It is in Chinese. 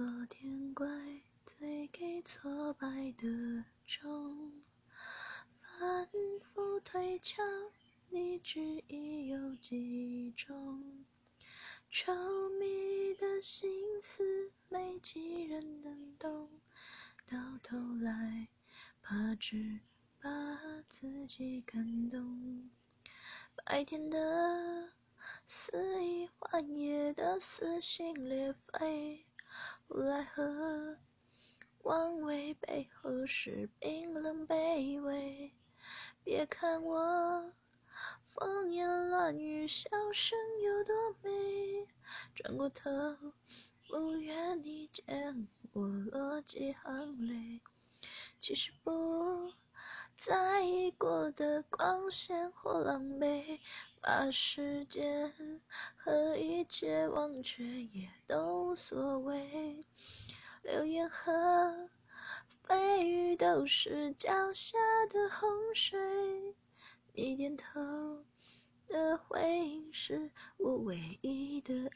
昨天怪罪给挫败的钟，反复推敲，你执意有几种？稠密的心思，没几人能懂，到头来怕只把自己感动。白天的肆意，幻夜的撕心裂肺。无奈何，妄为背后是冰冷卑微。别看我风言乱语，笑声有多美，转过头，不愿你见我落几行泪。其实不在过的光鲜或狼狈，把时间和一切忘却也都无所谓。流言和蜚语都是脚下的洪水，你点头的回应是我唯一的。